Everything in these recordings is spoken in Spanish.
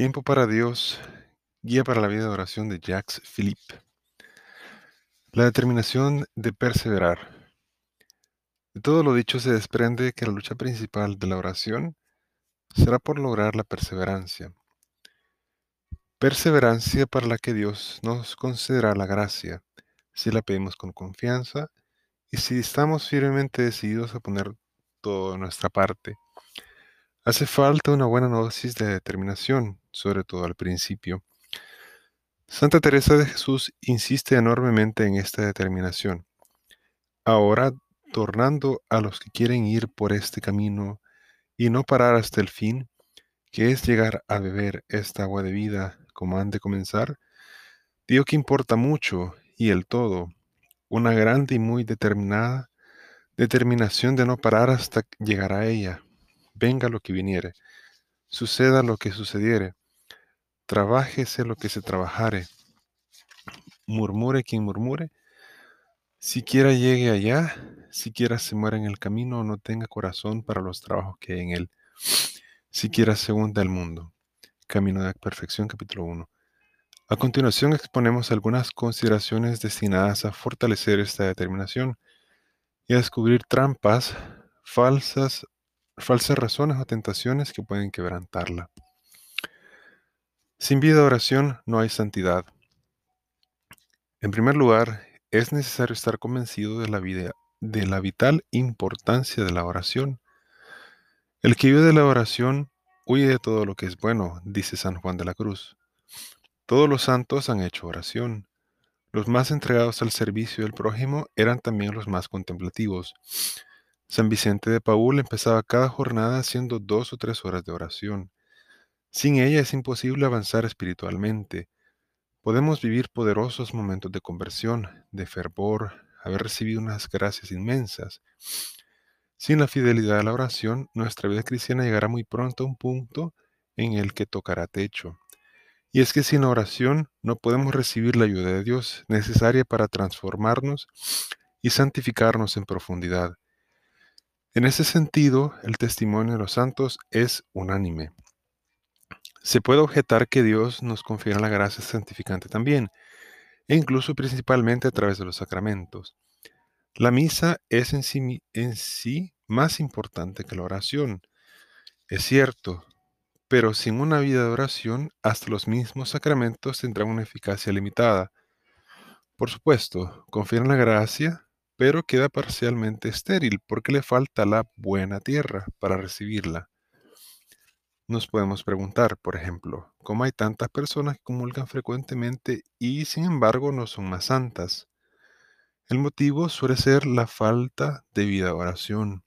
Tiempo para Dios, guía para la vida de oración de Jacques Philippe. La determinación de perseverar. De todo lo dicho se desprende que la lucha principal de la oración será por lograr la perseverancia. Perseverancia para la que Dios nos concederá la gracia, si la pedimos con confianza y si estamos firmemente decididos a poner todo nuestra parte. Hace falta una buena dosis de determinación, sobre todo al principio. Santa Teresa de Jesús insiste enormemente en esta determinación. Ahora, tornando a los que quieren ir por este camino y no parar hasta el fin, que es llegar a beber esta agua de vida como han de comenzar, digo que importa mucho y el todo, una grande y muy determinada determinación de no parar hasta llegar a ella, venga lo que viniere, suceda lo que sucediere, trabájese lo que se trabajare, murmure quien murmure, siquiera llegue allá, siquiera se muera en el camino o no tenga corazón para los trabajos que hay en él, siquiera se hunda el mundo. Camino de Perfección, capítulo 1. A continuación exponemos algunas consideraciones destinadas a fortalecer esta determinación y a descubrir trampas, falsas, falsas razones o tentaciones que pueden quebrantarla. Sin vida de oración no hay santidad. En primer lugar, es necesario estar convencido de la, vida, de la vital importancia de la oración. El que vive de la oración huye de todo lo que es bueno, dice San Juan de la Cruz. Todos los santos han hecho oración. Los más entregados al servicio del prójimo eran también los más contemplativos. San Vicente de Paúl empezaba cada jornada haciendo dos o tres horas de oración. Sin ella es imposible avanzar espiritualmente. Podemos vivir poderosos momentos de conversión, de fervor, haber recibido unas gracias inmensas. Sin la fidelidad a la oración, nuestra vida cristiana llegará muy pronto a un punto en el que tocará techo. Y es que sin oración no podemos recibir la ayuda de Dios necesaria para transformarnos y santificarnos en profundidad. En ese sentido, el testimonio de los santos es unánime. Se puede objetar que Dios nos confiere la gracia santificante también, e incluso principalmente a través de los sacramentos. La misa es en sí, en sí más importante que la oración. Es cierto, pero sin una vida de oración, hasta los mismos sacramentos tendrán una eficacia limitada. Por supuesto, confiere la gracia, pero queda parcialmente estéril porque le falta la buena tierra para recibirla. Nos podemos preguntar, por ejemplo, cómo hay tantas personas que comulgan frecuentemente y sin embargo no son más santas. El motivo suele ser la falta de vida oración.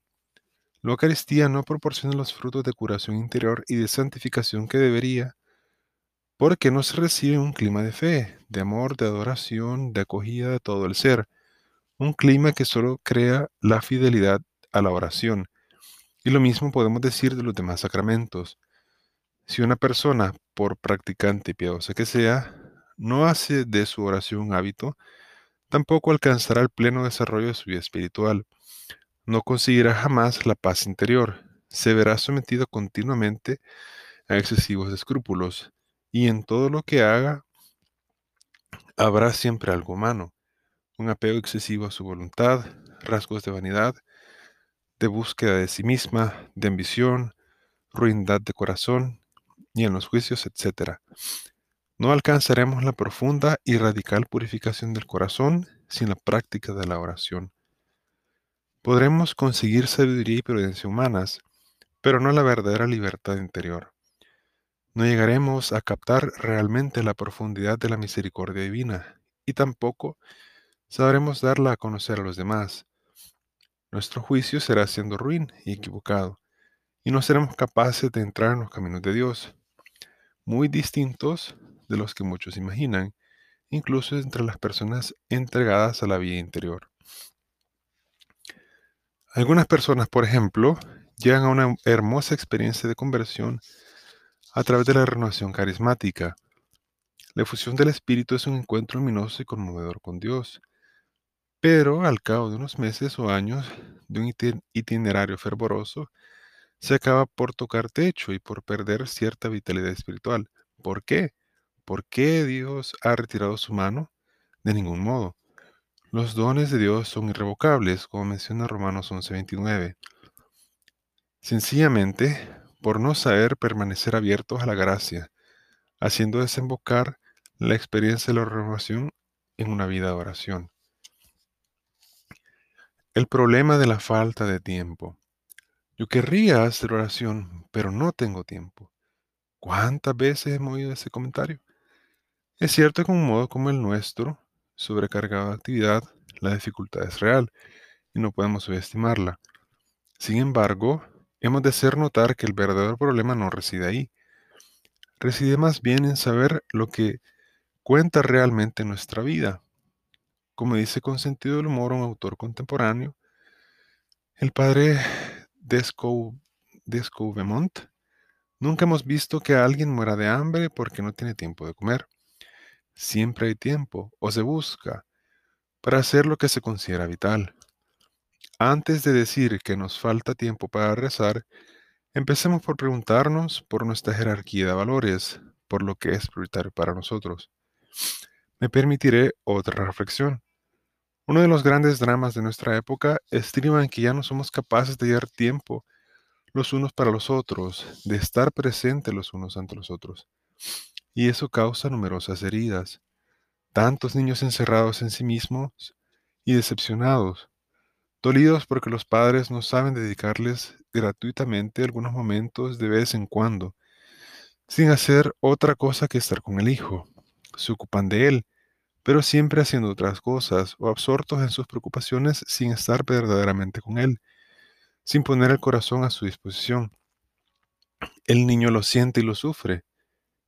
La Eucaristía no proporciona los frutos de curación interior y de santificación que debería, porque no se recibe un clima de fe, de amor, de adoración, de acogida de todo el ser, un clima que solo crea la fidelidad a la oración. Y lo mismo podemos decir de los demás sacramentos. Si una persona, por practicante y piadosa que sea, no hace de su oración un hábito, tampoco alcanzará el pleno desarrollo de su vida espiritual. No conseguirá jamás la paz interior. Se verá sometido continuamente a excesivos escrúpulos, y en todo lo que haga habrá siempre algo humano, un apego excesivo a su voluntad, rasgos de vanidad, de búsqueda de sí misma, de ambición, ruindad de corazón, y en los juicios, etc. No alcanzaremos la profunda y radical purificación del corazón sin la práctica de la oración. Podremos conseguir sabiduría y prudencia humanas, pero no la verdadera libertad interior. No llegaremos a captar realmente la profundidad de la misericordia divina y tampoco sabremos darla a conocer a los demás. Nuestro juicio será siendo ruin y equivocado, y no seremos capaces de entrar en los caminos de Dios, muy distintos de los que muchos imaginan, incluso entre las personas entregadas a la vida interior. Algunas personas, por ejemplo, llegan a una hermosa experiencia de conversión a través de la renovación carismática. La efusión del Espíritu es un encuentro luminoso y conmovedor con Dios, pero al cabo de unos meses o años de un itinerario fervoroso, se acaba por tocar techo y por perder cierta vitalidad espiritual. ¿Por qué? ¿Por qué Dios ha retirado su mano? De ningún modo. Los dones de Dios son irrevocables, como menciona Romanos 11:29. Sencillamente, por no saber permanecer abiertos a la gracia, haciendo desembocar la experiencia de la renovación en una vida de oración. El problema de la falta de tiempo. Yo querría hacer oración, pero no tengo tiempo. ¿Cuántas veces hemos oído ese comentario? Es cierto que un modo como el nuestro, sobrecargado de actividad, la dificultad es real y no podemos subestimarla. Sin embargo, hemos de hacer notar que el verdadero problema no reside ahí. Reside más bien en saber lo que cuenta realmente en nuestra vida. Como dice con sentido del humor un autor contemporáneo, el padre Descouvemont, nunca hemos visto que alguien muera de hambre porque no tiene tiempo de comer. Siempre hay tiempo, o se busca, para hacer lo que se considera vital. Antes de decir que nos falta tiempo para rezar, empecemos por preguntarnos por nuestra jerarquía de valores, por lo que es prioritario para nosotros. Me permitiré otra reflexión. Uno de los grandes dramas de nuestra época estriba en que ya no somos capaces de hallar tiempo los unos para los otros, de estar presentes los unos ante los otros. Y eso causa numerosas heridas. Tantos niños encerrados en sí mismos y decepcionados, dolidos porque los padres no saben dedicarles gratuitamente algunos momentos de vez en cuando, sin hacer otra cosa que estar con el hijo. Se ocupan de él, pero siempre haciendo otras cosas o absortos en sus preocupaciones sin estar verdaderamente con él, sin poner el corazón a su disposición. El niño lo siente y lo sufre,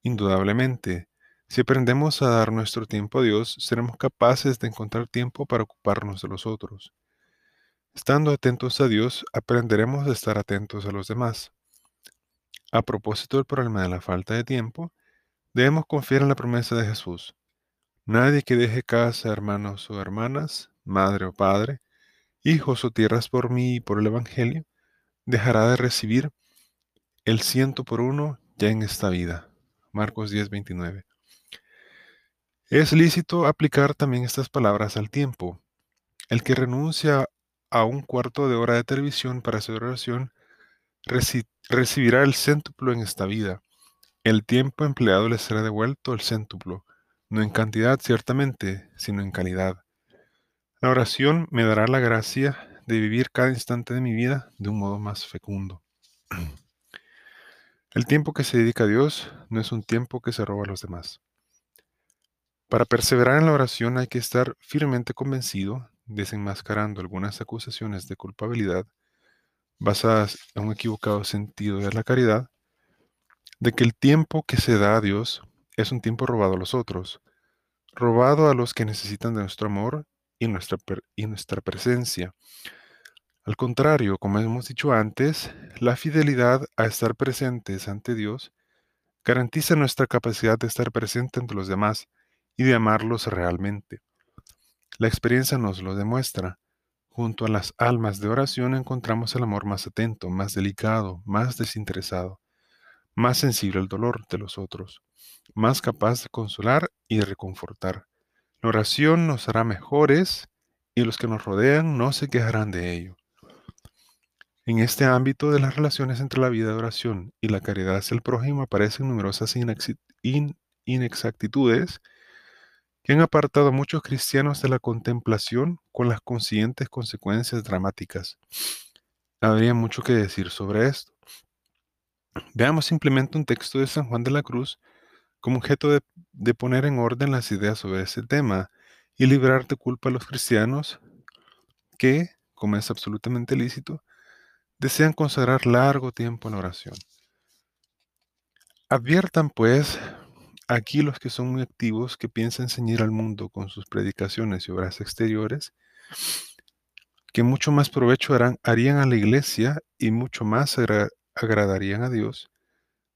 indudablemente. Si aprendemos a dar nuestro tiempo a Dios, seremos capaces de encontrar tiempo para ocuparnos de los otros. Estando atentos a Dios, aprenderemos a estar atentos a los demás. A propósito del problema de la falta de tiempo, debemos confiar en la promesa de Jesús. Nadie que deje casa, hermanos o hermanas, madre o padre, hijos o tierras por mí y por el Evangelio, dejará de recibir el ciento por uno ya en esta vida. Marcos 10, 29. Es lícito aplicar también estas palabras al tiempo. El que renuncia a un cuarto de hora de televisión para hacer oración recibirá el céntuplo en esta vida. El tiempo empleado le será devuelto el céntuplo no en cantidad ciertamente, sino en calidad. La oración me dará la gracia de vivir cada instante de mi vida de un modo más fecundo. El tiempo que se dedica a Dios no es un tiempo que se roba a los demás. Para perseverar en la oración hay que estar firmemente convencido, desenmascarando algunas acusaciones de culpabilidad basadas en un equivocado sentido de la caridad, de que el tiempo que se da a Dios es un tiempo robado a los otros, robado a los que necesitan de nuestro amor y nuestra, y nuestra presencia. Al contrario, como hemos dicho antes, la fidelidad a estar presentes ante Dios garantiza nuestra capacidad de estar presente ante los demás y de amarlos realmente. La experiencia nos lo demuestra. Junto a las almas de oración encontramos el amor más atento, más delicado, más desinteresado, más sensible al dolor de los otros más capaz de consolar y de reconfortar. La oración nos hará mejores y los que nos rodean no se quejarán de ello. En este ámbito de las relaciones entre la vida de oración y la caridad hacia el prójimo aparecen numerosas inexactitudes que han apartado a muchos cristianos de la contemplación con las consiguientes consecuencias dramáticas. Habría mucho que decir sobre esto. Veamos simplemente un texto de San Juan de la Cruz como objeto de, poner en orden las ideas sobre ese tema y librar de culpa a los cristianos que, como es absolutamente lícito, desean consagrar largo tiempo en la oración. Adviertan, pues, aquí los que son muy activos, que piensan ceñir al mundo con sus predicaciones y obras exteriores, que mucho más provecho harán, harían a la iglesia y mucho más agradarían a Dios,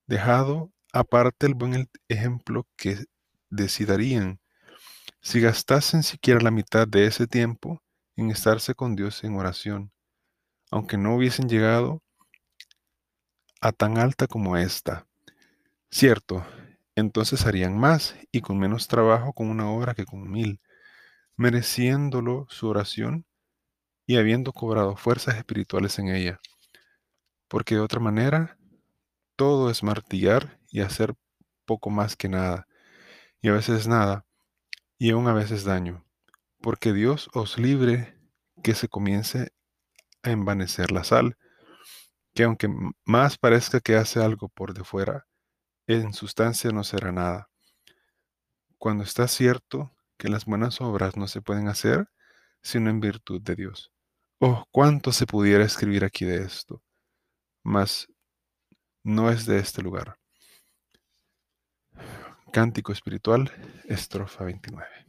dejado aparte el buen ejemplo que decidirían si gastasen siquiera la mitad de ese tiempo en estarse con Dios en oración, aunque no hubiesen llegado a tan alta como esta. Cierto, entonces harían más y con menos trabajo con una obra que con mil, mereciéndolo su oración y habiendo cobrado fuerzas espirituales en ella. Porque de otra manera, todo es martillar y hacer poco más que nada, y a veces nada, y aún a veces daño. Porque Dios os libre que se comience a envanecer la sal, que aunque más parezca que hace algo por de fuera, en sustancia no será nada. Cuando está cierto que las buenas obras no se pueden hacer sino en virtud de Dios. Oh, cuánto se pudiera escribir aquí de esto, mas no es de este lugar. Cántico espiritual, estrofa 29.